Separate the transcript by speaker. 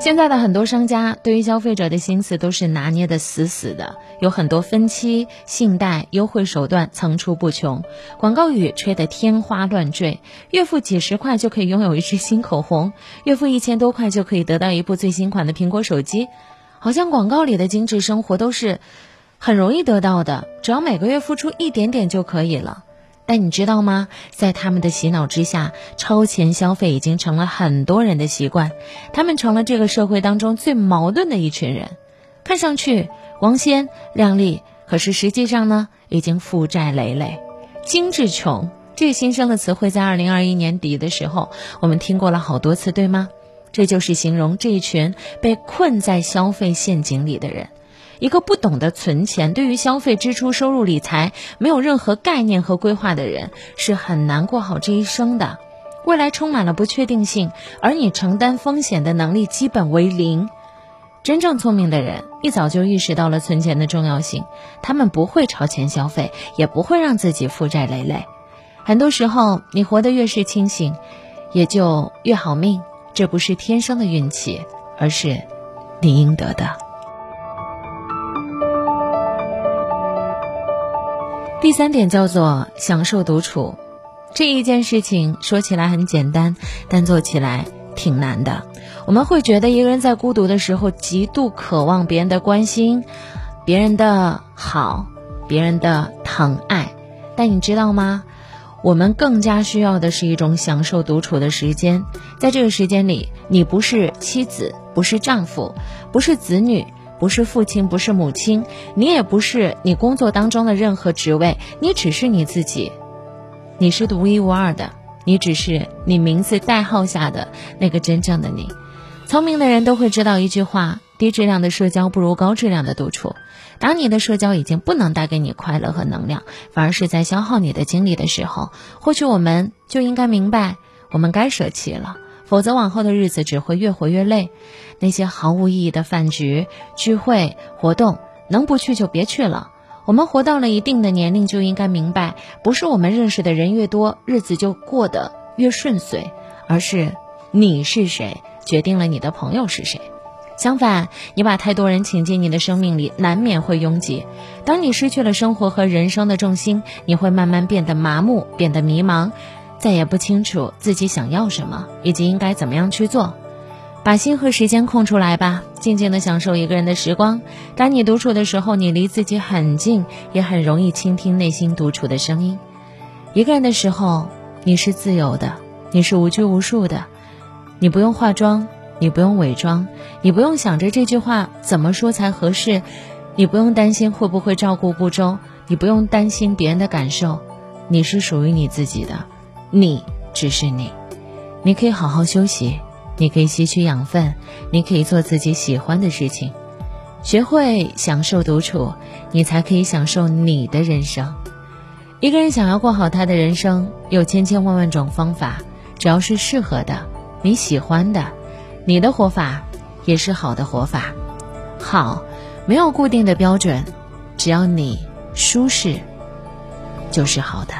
Speaker 1: 现在的很多商家对于消费者的心思都是拿捏的死死的，有很多分期、信贷优惠手段层出不穷，广告语吹得天花乱坠。月付几十块就可以拥有一支新口红，月付一千多块就可以得到一部最新款的苹果手机，好像广告里的精致生活都是很容易得到的，只要每个月付出一点点就可以了。但你知道吗？在他们的洗脑之下，超前消费已经成了很多人的习惯，他们成了这个社会当中最矛盾的一群人。看上去光鲜亮丽，可是实际上呢，已经负债累累。精致穷这个新生的词汇，在二零二一年底的时候，我们听过了好多次，对吗？这就是形容这一群被困在消费陷阱里的人。一个不懂得存钱，对于消费支出、收入、理财没有任何概念和规划的人，是很难过好这一生的。未来充满了不确定性，而你承担风险的能力基本为零。真正聪明的人一早就意识到了存钱的重要性，他们不会超前消费，也不会让自己负债累累。很多时候，你活得越是清醒，也就越好命。这不是天生的运气，而是你应得的。第三点叫做享受独处，这一件事情说起来很简单，但做起来挺难的。我们会觉得一个人在孤独的时候，极度渴望别人的关心、别人的好、别人的疼爱。但你知道吗？我们更加需要的是一种享受独处的时间。在这个时间里，你不是妻子，不是丈夫，不是子女。不是父亲，不是母亲，你也不是你工作当中的任何职位，你只是你自己，你是独一无二的，你只是你名字代号下的那个真正的你。聪明的人都会知道一句话：低质量的社交不如高质量的独处。当你的社交已经不能带给你快乐和能量，反而是在消耗你的精力的时候，或许我们就应该明白，我们该舍弃了。否则，往后的日子只会越活越累。那些毫无意义的饭局、聚会、活动，能不去就别去了。我们活到了一定的年龄，就应该明白，不是我们认识的人越多，日子就过得越顺遂，而是你是谁决定了你的朋友是谁。相反，你把太多人请进你的生命里，难免会拥挤。当你失去了生活和人生的重心，你会慢慢变得麻木，变得迷茫。再也不清楚自己想要什么，以及应该怎么样去做。把心和时间空出来吧，静静的享受一个人的时光。当你独处的时候，你离自己很近，也很容易倾听内心独处的声音。一个人的时候，你是自由的，你是无拘无束的，你不用化妆，你不用伪装，你不用想着这句话怎么说才合适，你不用担心会不会照顾不周，你不用担心别人的感受，你是属于你自己的。你只是你，你可以好好休息，你可以吸取养分，你可以做自己喜欢的事情，学会享受独处，你才可以享受你的人生。一个人想要过好他的人生，有千千万万种方法，只要是适合的，你喜欢的，你的活法也是好的活法。好，没有固定的标准，只要你舒适，就是好的。